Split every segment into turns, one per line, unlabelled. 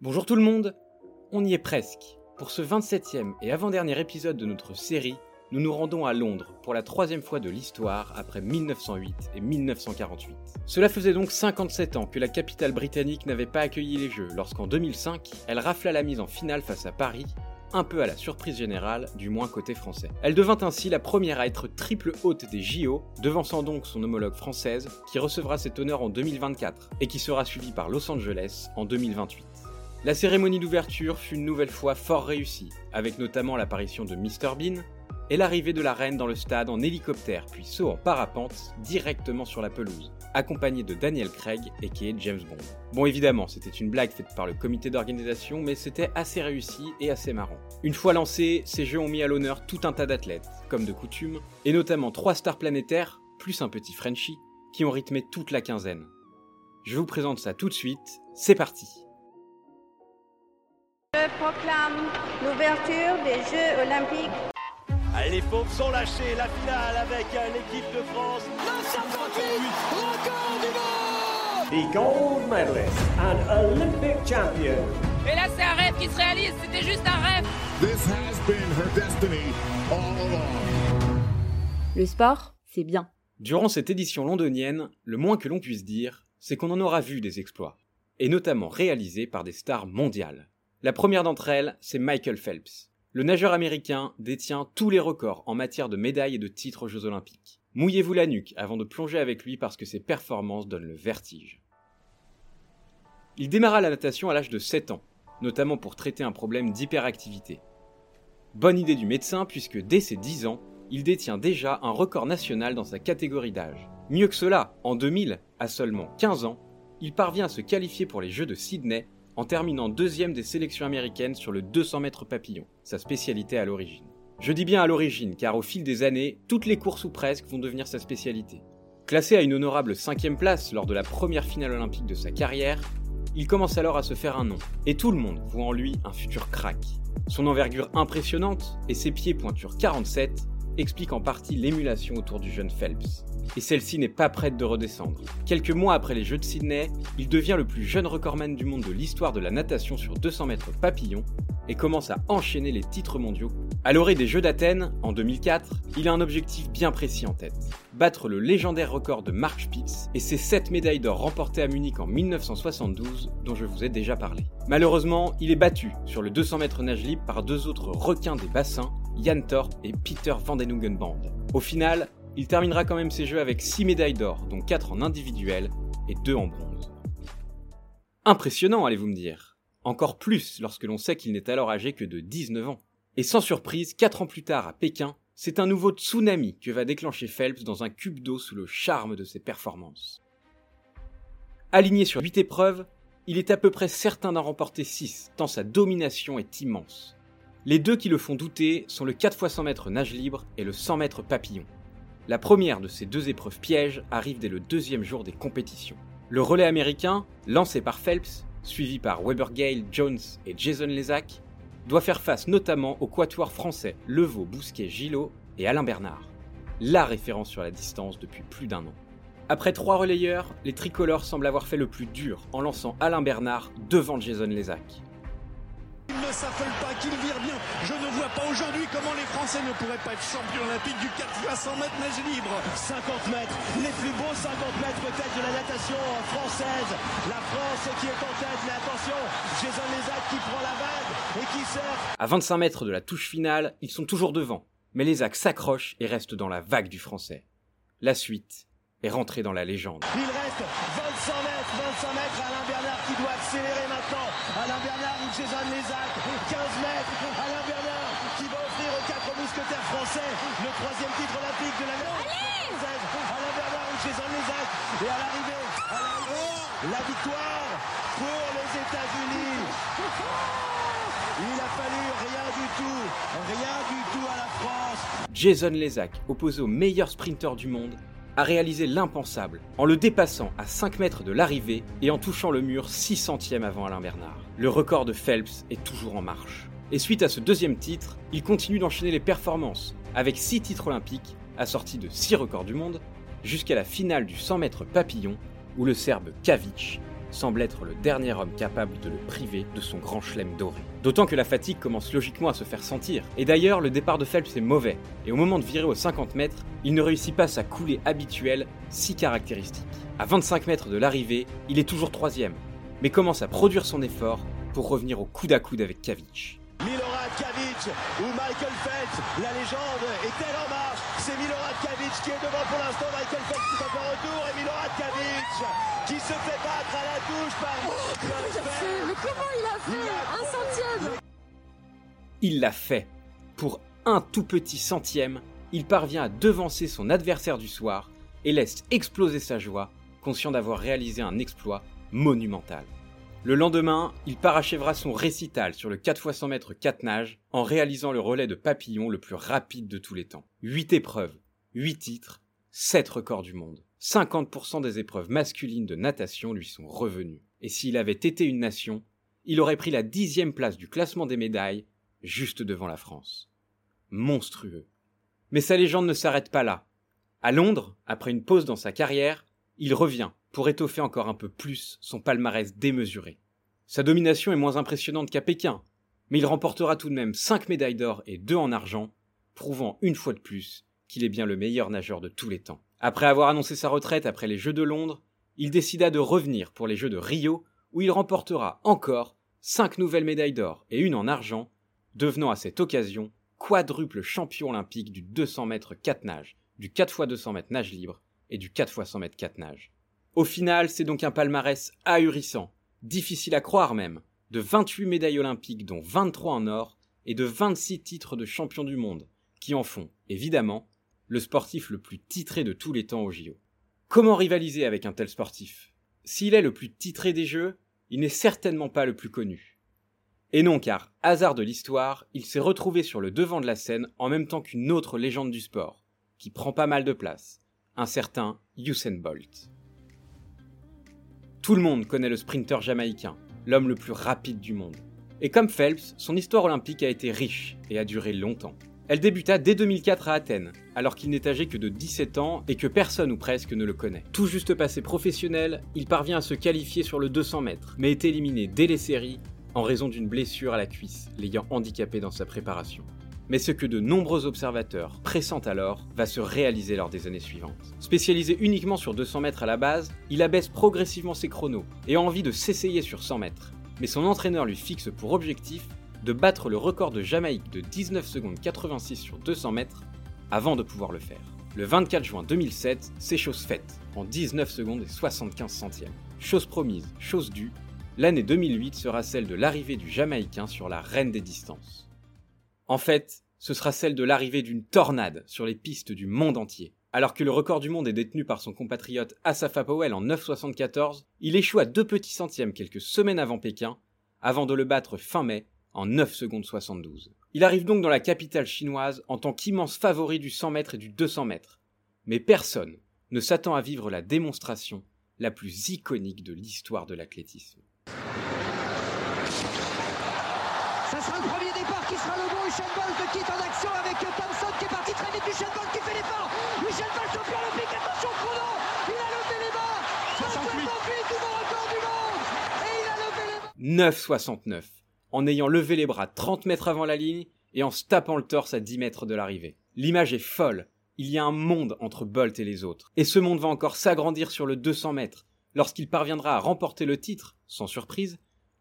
Bonjour tout le monde, on y est presque. Pour ce 27e et avant-dernier épisode de notre série, nous nous rendons à Londres pour la troisième fois de l'histoire après 1908 et 1948. Cela faisait donc 57 ans que la capitale britannique n'avait pas accueilli les Jeux lorsqu'en 2005, elle rafla la mise en finale face à Paris un peu à la surprise générale, du moins côté français. Elle devint ainsi la première à être triple haute des JO, devançant donc son homologue française, qui recevra cet honneur en 2024, et qui sera suivie par Los Angeles en 2028. La cérémonie d'ouverture fut une nouvelle fois fort réussie, avec notamment l'apparition de Mr Bean et l'arrivée de la reine dans le stade en hélicoptère puis saut en parapente directement sur la pelouse, accompagné de Daniel Craig et qui est James Bond. Bon évidemment, c'était une blague faite par le comité d'organisation, mais c'était assez réussi et assez marrant. Une fois lancés, ces jeux ont mis à l'honneur tout un tas d'athlètes, comme de coutume, et notamment trois stars planétaires, plus un petit Frenchie, qui ont rythmé toute la quinzaine. Je vous présente ça tout de suite, c'est parti
je proclame l'ouverture des Jeux Olympiques.
Allez, les pauvres sont lâchés, la finale avec l'équipe de France.
958, record du monde
The gold medalist and Olympic champion.
Et là, c'est un rêve qui se réalise, c'était juste un rêve.
This has been her destiny all along.
Le sport, c'est bien.
Durant cette édition londonienne, le moins que l'on puisse dire, c'est qu'on en aura vu des exploits, et notamment réalisés par des stars mondiales. La première d'entre elles, c'est Michael Phelps. Le nageur américain détient tous les records en matière de médailles et de titres aux Jeux Olympiques. Mouillez-vous la nuque avant de plonger avec lui parce que ses performances donnent le vertige. Il démarra la natation à l'âge de 7 ans, notamment pour traiter un problème d'hyperactivité. Bonne idée du médecin puisque dès ses 10 ans, il détient déjà un record national dans sa catégorie d'âge. Mieux que cela, en 2000, à seulement 15 ans, il parvient à se qualifier pour les Jeux de Sydney en terminant deuxième des sélections américaines sur le 200 mètres papillon, sa spécialité à l'origine. Je dis bien à l'origine, car au fil des années, toutes les courses ou presque vont devenir sa spécialité. Classé à une honorable cinquième place lors de la première finale olympique de sa carrière, il commence alors à se faire un nom, et tout le monde voit en lui un futur crack. Son envergure impressionnante et ses pieds pointure 47 expliquent en partie l'émulation autour du jeune Phelps et celle-ci n'est pas prête de redescendre. Quelques mois après les Jeux de Sydney, il devient le plus jeune recordman du monde de l'histoire de la natation sur 200 mètres papillon et commence à enchaîner les titres mondiaux. À l'orée des Jeux d'Athènes, en 2004, il a un objectif bien précis en tête. Battre le légendaire record de Mark Spitz et ses 7 médailles d'or remportées à Munich en 1972 dont je vous ai déjà parlé. Malheureusement, il est battu sur le 200 mètres nage libre par deux autres requins des bassins, Jan Thorpe et Peter Van den Band. Au final, il terminera quand même ses jeux avec 6 médailles d'or, dont 4 en individuel et 2 en bronze. Impressionnant, allez-vous me dire. Encore plus lorsque l'on sait qu'il n'est alors âgé que de 19 ans. Et sans surprise, 4 ans plus tard à Pékin, c'est un nouveau tsunami que va déclencher Phelps dans un cube d'eau sous le charme de ses performances. Aligné sur 8 épreuves, il est à peu près certain d'en remporter 6, tant sa domination est immense. Les deux qui le font douter sont le 4 x 100 mètres nage libre et le 100 mètres papillon. La première de ces deux épreuves pièges arrive dès le deuxième jour des compétitions. Le relais américain, lancé par Phelps, suivi par Weber Gale, Jones et Jason Lezac, doit faire face notamment au quatuor français Levaux, Bousquet, Gillot et Alain Bernard, la référence sur la distance depuis plus d'un an. Après trois relayeurs, les tricolores semblent avoir fait le plus dur en lançant Alain Bernard devant Jason Lezac
s'affole pas, qu'il vire bien. Je ne vois pas aujourd'hui comment les Français ne pourraient pas être champions olympiques du 4 x 100 mètres nage libre. 50 mètres, les plus beaux 50 mètres peut-être de la natation française. La France qui est en tête, mais attention, Jason Lézac qui prend la vague et qui sert.
À 25 mètres de la touche finale, ils sont toujours devant. Mais Lézac s'accroche et reste dans la vague du français. La suite est rentrée dans la légende.
Il reste 25 mètres, 25 mètres, Alain Bernard qui doit accélérer maintenant. Alain Bernard ou Jason Lézac, 15 mètres, Alain Bernard qui va offrir aux quatre mousquetaires français le troisième titre olympique de l'année française. Alain Bernard ou Jason Lézac. Et à l'arrivée, la victoire pour les États-Unis. Il a fallu rien du tout, rien du tout à la France.
Jason Lézac, opposé au meilleur sprinter du monde, a réalisé l'impensable en le dépassant à 5 mètres de l'arrivée et en touchant le mur 6 centièmes avant Alain Bernard. Le record de Phelps est toujours en marche. Et suite à ce deuxième titre, il continue d'enchaîner les performances, avec 6 titres olympiques, assortis de 6 records du monde, jusqu'à la finale du 100 mètres papillon, où le Serbe Kavic semble être le dernier homme capable de le priver de son grand chelem doré. D'autant que la fatigue commence logiquement à se faire sentir. Et d'ailleurs, le départ de Phelps est mauvais, et au moment de virer aux 50 mètres, il ne réussit pas sa coulée habituelle, si caractéristique. À 25 mètres de l'arrivée, il est toujours troisième, mais commence à produire son effort pour revenir au coude à coude avec Kavic.
Milorad Kavic ou Michael Phelps, la légende est-elle en marche C'est Milorad Kavic qui est devant pour l'instant, Michael Phelps qui est encore retour et Milorad Kavic qui se fait battre à la touche par Michael Phelps.
Mais comment il a fait Un centième
Il l'a fait. Pour un tout petit centième, il parvient à devancer son adversaire du soir et laisse exploser sa joie, conscient d'avoir réalisé un exploit monumental. Le lendemain, il parachèvera son récital sur le 4 x 100 mètres 4 nages en réalisant le relais de papillon le plus rapide de tous les temps. 8 épreuves, 8 titres, 7 records du monde. 50% des épreuves masculines de natation lui sont revenues. Et s'il avait été une nation, il aurait pris la dixième place du classement des médailles, juste devant la France. Monstrueux. Mais sa légende ne s'arrête pas là. À Londres, après une pause dans sa carrière, il revient pour étoffer encore un peu plus son palmarès démesuré. Sa domination est moins impressionnante qu'à Pékin, mais il remportera tout de même 5 médailles d'or et 2 en argent, prouvant une fois de plus qu'il est bien le meilleur nageur de tous les temps. Après avoir annoncé sa retraite après les Jeux de Londres, il décida de revenir pour les Jeux de Rio, où il remportera encore 5 nouvelles médailles d'or et une en argent, devenant à cette occasion quadruple champion olympique du 200 mètres 4 nages, du 4 x 200 mètres nage libre et du 4 x 100 mètres 4 nages. Au final, c'est donc un palmarès ahurissant, difficile à croire même, de 28 médailles olympiques dont 23 en or et de 26 titres de champion du monde, qui en font, évidemment, le sportif le plus titré de tous les temps au JO. Comment rivaliser avec un tel sportif? S'il est le plus titré des Jeux, il n'est certainement pas le plus connu. Et non car, hasard de l'histoire, il s'est retrouvé sur le devant de la scène en même temps qu'une autre légende du sport, qui prend pas mal de place, un certain Usain Bolt. Tout le monde connaît le sprinter jamaïcain, l'homme le plus rapide du monde. Et comme Phelps, son histoire olympique a été riche et a duré longtemps. Elle débuta dès 2004 à Athènes, alors qu'il n'est âgé que de 17 ans et que personne ou presque ne le connaît. Tout juste passé professionnel, il parvient à se qualifier sur le 200 mètres, mais est éliminé dès les séries en raison d'une blessure à la cuisse, l'ayant handicapé dans sa préparation mais ce que de nombreux observateurs pressentent alors va se réaliser lors des années suivantes. Spécialisé uniquement sur 200 mètres à la base, il abaisse progressivement ses chronos et a envie de s'essayer sur 100 mètres. Mais son entraîneur lui fixe pour objectif de battre le record de Jamaïque de 19 secondes 86 sur 200 mètres avant de pouvoir le faire. Le 24 juin 2007, c'est chose faite, en 19 secondes et 75 centièmes. Chose promise, chose due, l'année 2008 sera celle de l'arrivée du Jamaïcain sur la reine des distances. En fait, ce sera celle de l'arrivée d'une tornade sur les pistes du monde entier. Alors que le record du monde est détenu par son compatriote Asafa Powell en 9,74, il échoue à deux petits centièmes quelques semaines avant Pékin, avant de le battre fin mai en 9 secondes 72. Il arrive donc dans la capitale chinoise en tant qu'immense favori du 100 mètres et du 200 mètres. Mais personne ne s'attend à vivre la démonstration la plus iconique de l'histoire de l'athlétisme.
Le premier départ qui sera le bon. Usain Bolt quitte en action avec Thompson qui est parti très vite. Usain Bolt qui fait l'effort. Usain Bolt champion olympique. Attention chrono. Il a levé les mains. 68 nouveau record du monde. Et il a levé les mains.
9,69 en ayant levé les bras 30 mètres avant la ligne et en se tapant le torse à 10 mètres de l'arrivée. L'image est folle. Il y a un monde entre Bolt et les autres. Et ce monde va encore s'agrandir sur le 200 mètres lorsqu'il parviendra à remporter le titre, sans surprise,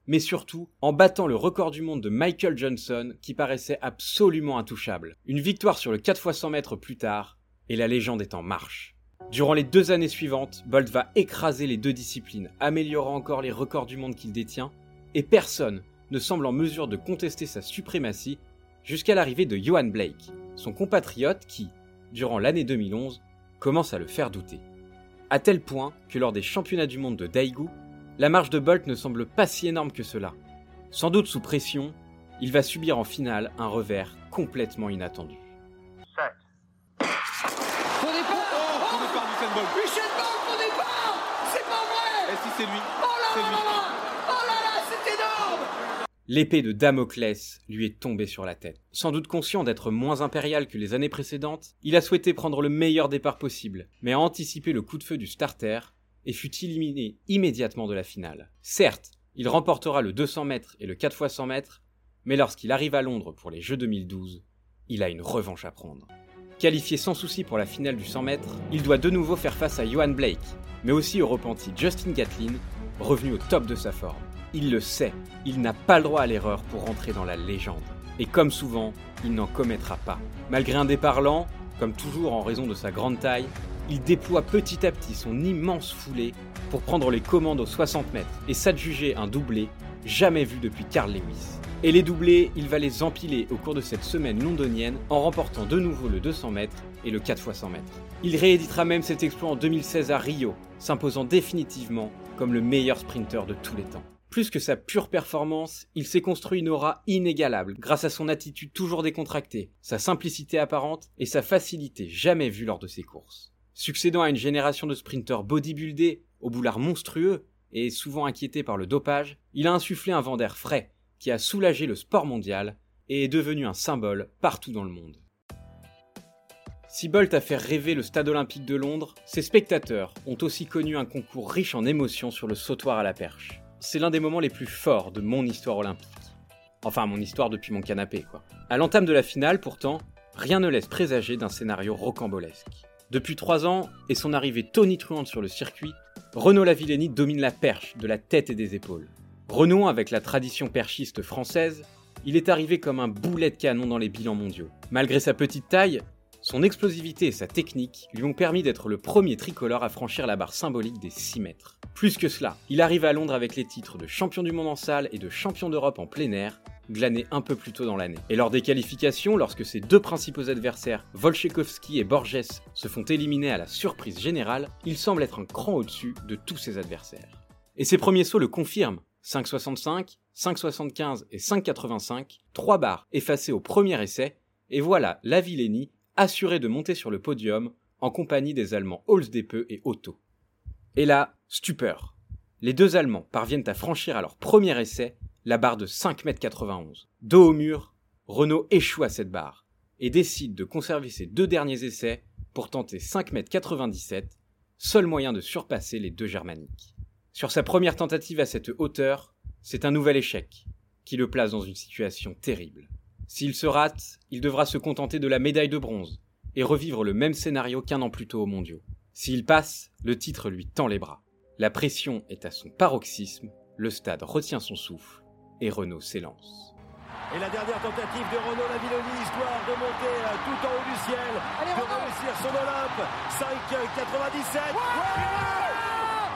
mais surtout en battant le record du monde de Michael Johnson qui paraissait absolument intouchable. Une victoire sur le 4 x 100 mètres plus tard, et la légende est en marche. Durant les deux années suivantes, Bolt va écraser les deux disciplines, améliorant encore les records du monde qu'il détient, et personne ne semble en mesure de contester sa suprématie jusqu'à l'arrivée de Johan Blake, son compatriote qui, durant l'année 2011, commence à le faire douter. À tel point que lors des championnats du monde de Daegu, la marche de Bolt ne semble pas si énorme que cela. Sans doute sous pression, il va subir en finale un revers complètement inattendu.
Oh, faux départ d'Usain Bolt.
Usain Bolt, faux départ. C'est pas vrai.
Et si c'est lui
Oh là
C'est
là
lui.
là là. Oh là là, c'est énorme.
L'épée de Damoclès lui est tombée sur la tête. Sans doute conscient d'être moins impérial que les années précédentes, il a souhaité prendre le meilleur départ possible, mais a anticipé le coup de feu du starter et fut éliminé immédiatement de la finale. Certes, il remportera le 200 mètres et le 4 x 100 mètres, mais lorsqu'il arrive à Londres pour les Jeux 2012, il a une revanche à prendre. Qualifié sans souci pour la finale du 100 mètres, il doit de nouveau faire face à Johan Blake, mais aussi au repenti Justin Gatlin, revenu au top de sa forme. Il le sait, il n'a pas le droit à l'erreur pour rentrer dans la légende. Et comme souvent, il n'en commettra pas. Malgré un départ lent, comme toujours en raison de sa grande taille, il déploie petit à petit son immense foulée pour prendre les commandes aux 60 mètres et s'adjuger un doublé jamais vu depuis Carl Lewis. Et les doublés, il va les empiler au cours de cette semaine londonienne en remportant de nouveau le 200 mètres et le 4 x 100 mètres. Il rééditera même cet exploit en 2016 à Rio, s'imposant définitivement comme le meilleur sprinter de tous les temps. Plus que sa pure performance, il s'est construit une aura inégalable grâce à son attitude toujours décontractée, sa simplicité apparente et sa facilité jamais vue lors de ses courses. Succédant à une génération de sprinteurs bodybuildés, au boulard monstrueux et souvent inquiétés par le dopage, il a insufflé un vent d'air frais qui a soulagé le sport mondial et est devenu un symbole partout dans le monde. Si Bolt a fait rêver le stade olympique de Londres, ses spectateurs ont aussi connu un concours riche en émotions sur le sautoir à la perche. C'est l'un des moments les plus forts de mon histoire olympique. Enfin, mon histoire depuis mon canapé, quoi. À l'entame de la finale, pourtant, rien ne laisse présager d'un scénario rocambolesque. Depuis trois ans, et son arrivée tonitruante sur le circuit, Renaud Lavillenie domine la perche de la tête et des épaules. Renaud, avec la tradition perchiste française, il est arrivé comme un boulet de canon dans les bilans mondiaux. Malgré sa petite taille, son explosivité et sa technique lui ont permis d'être le premier tricolore à franchir la barre symbolique des 6 mètres. Plus que cela, il arrive à Londres avec les titres de champion du monde en salle et de champion d'Europe en plein air, glané un peu plus tôt dans l'année. Et lors des qualifications, lorsque ses deux principaux adversaires, Volchekovski et Borges, se font éliminer à la surprise générale, il semble être un cran au-dessus de tous ses adversaires. Et ses premiers sauts le confirment. 5,65, 5,75 et 5,85, trois barres effacées au premier essai, et voilà Lavillenie assuré de monter sur le podium en compagnie des Allemands Holzdepe et Otto. Et là, stupeur. Les deux Allemands parviennent à franchir à leur premier essai la barre de 5,91 m. Dos au mur, Renault échoue à cette barre et décide de conserver ses deux derniers essais pour tenter 5,97 m, seul moyen de surpasser les deux germaniques. Sur sa première tentative à cette hauteur, c'est un nouvel échec qui le place dans une situation terrible. S'il se rate, il devra se contenter de la médaille de bronze et revivre le même scénario qu'un an plus tôt aux mondiaux. S'il passe, le titre lui tend les bras. La pression est à son paroxysme, le stade retient son souffle et Renault s'élance.
Et la dernière tentative de Renault Lavilloni, histoire de monter euh, tout en haut du ciel,
Allez,
de
Renaud
réussir son Olympe. 5,97.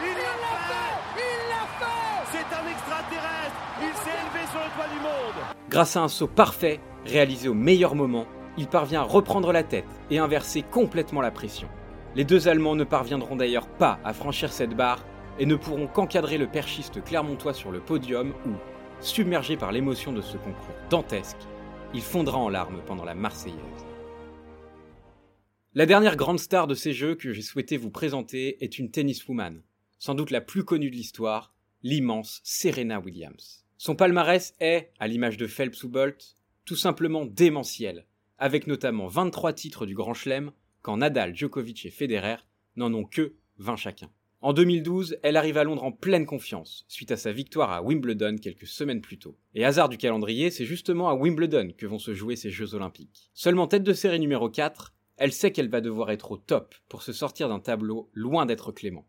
il l'a fait
Il l'a fait
C'est un extraterrestre Il s'est élevé sur le toit du monde
Grâce à un saut parfait, réalisé au meilleur moment, il parvient à reprendre la tête et inverser complètement la pression. Les deux Allemands ne parviendront d'ailleurs pas à franchir cette barre et ne pourront qu'encadrer le perchiste clermontois sur le podium où, submergé par l'émotion de ce concours dantesque, il fondra en larmes pendant la Marseillaise. La dernière grande star de ces jeux que j'ai souhaité vous présenter est une tenniswoman, sans doute la plus connue de l'histoire, l'immense Serena Williams. Son palmarès est, à l'image de Phelps ou Bolt, tout simplement démentiel, avec notamment 23 titres du Grand Chelem, quand Nadal, Djokovic et Federer n'en ont que 20 chacun. En 2012, elle arrive à Londres en pleine confiance, suite à sa victoire à Wimbledon quelques semaines plus tôt. Et hasard du calendrier, c'est justement à Wimbledon que vont se jouer ces Jeux Olympiques. Seulement tête de série numéro 4, elle sait qu'elle va devoir être au top pour se sortir d'un tableau loin d'être clément.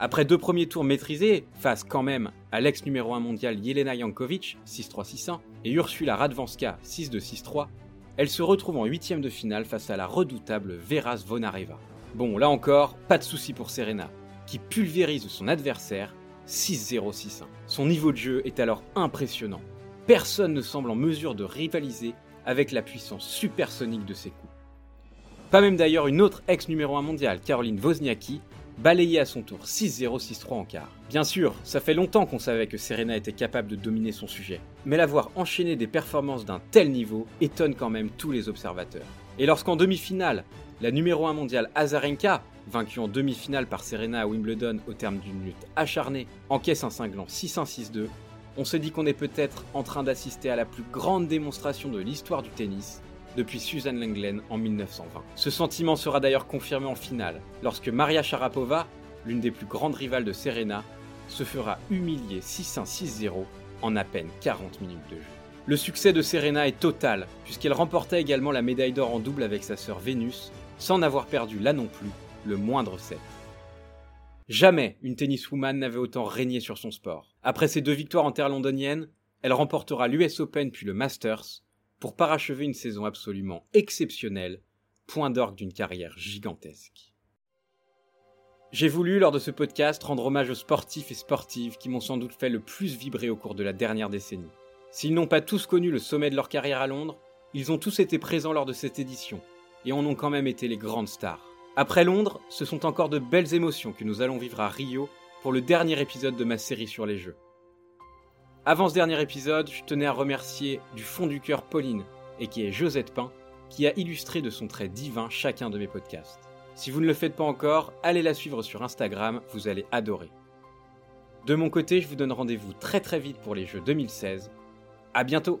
Après deux premiers tours maîtrisés, face quand même à l'ex numéro 1 mondial Yelena Yankovic, 6-3-6-1, et Ursula Radvanska, 6-2-6-3, elle se retrouve en huitième de finale face à la redoutable Vera Zvonareva. Bon, là encore, pas de souci pour Serena, qui pulvérise son adversaire 6-0-6-1. Son niveau de jeu est alors impressionnant. Personne ne semble en mesure de rivaliser avec la puissance supersonique de ses coups. Pas même d'ailleurs une autre ex numéro 1 mondiale, Caroline Wozniacki, balayée à son tour 6-0-6-3 en quart. Bien sûr, ça fait longtemps qu'on savait que Serena était capable de dominer son sujet, mais la voir enchaîner des performances d'un tel niveau étonne quand même tous les observateurs. Et lorsqu'en demi-finale, la numéro 1 mondiale Azarenka, vaincue en demi-finale par Serena à Wimbledon au terme d'une lutte acharnée, encaisse un cinglant 6-1-6-2, on se dit qu'on est peut-être en train d'assister à la plus grande démonstration de l'histoire du tennis depuis Suzanne Lenglen en 1920. Ce sentiment sera d'ailleurs confirmé en finale, lorsque Maria Sharapova, l'une des plus grandes rivales de Serena, se fera humilier 6-1-6-0 en à peine 40 minutes de jeu. Le succès de Serena est total, puisqu'elle remporta également la médaille d'or en double avec sa sœur Vénus, sans n'avoir perdu là non plus le moindre set. Jamais une tenniswoman n'avait autant régné sur son sport. Après ses deux victoires en terre londonienne, elle remportera l'US Open puis le Masters, pour parachever une saison absolument exceptionnelle, point d'orgue d'une carrière gigantesque. J'ai voulu, lors de ce podcast, rendre hommage aux sportifs et sportives qui m'ont sans doute fait le plus vibrer au cours de la dernière décennie. S'ils n'ont pas tous connu le sommet de leur carrière à Londres, ils ont tous été présents lors de cette édition, et en ont quand même été les grandes stars. Après Londres, ce sont encore de belles émotions que nous allons vivre à Rio pour le dernier épisode de ma série sur les Jeux. Avant ce dernier épisode, je tenais à remercier du fond du cœur Pauline, et qui est Josette Pain, qui a illustré de son trait divin chacun de mes podcasts. Si vous ne le faites pas encore, allez la suivre sur Instagram, vous allez adorer. De mon côté, je vous donne rendez-vous très très vite pour les Jeux 2016. À bientôt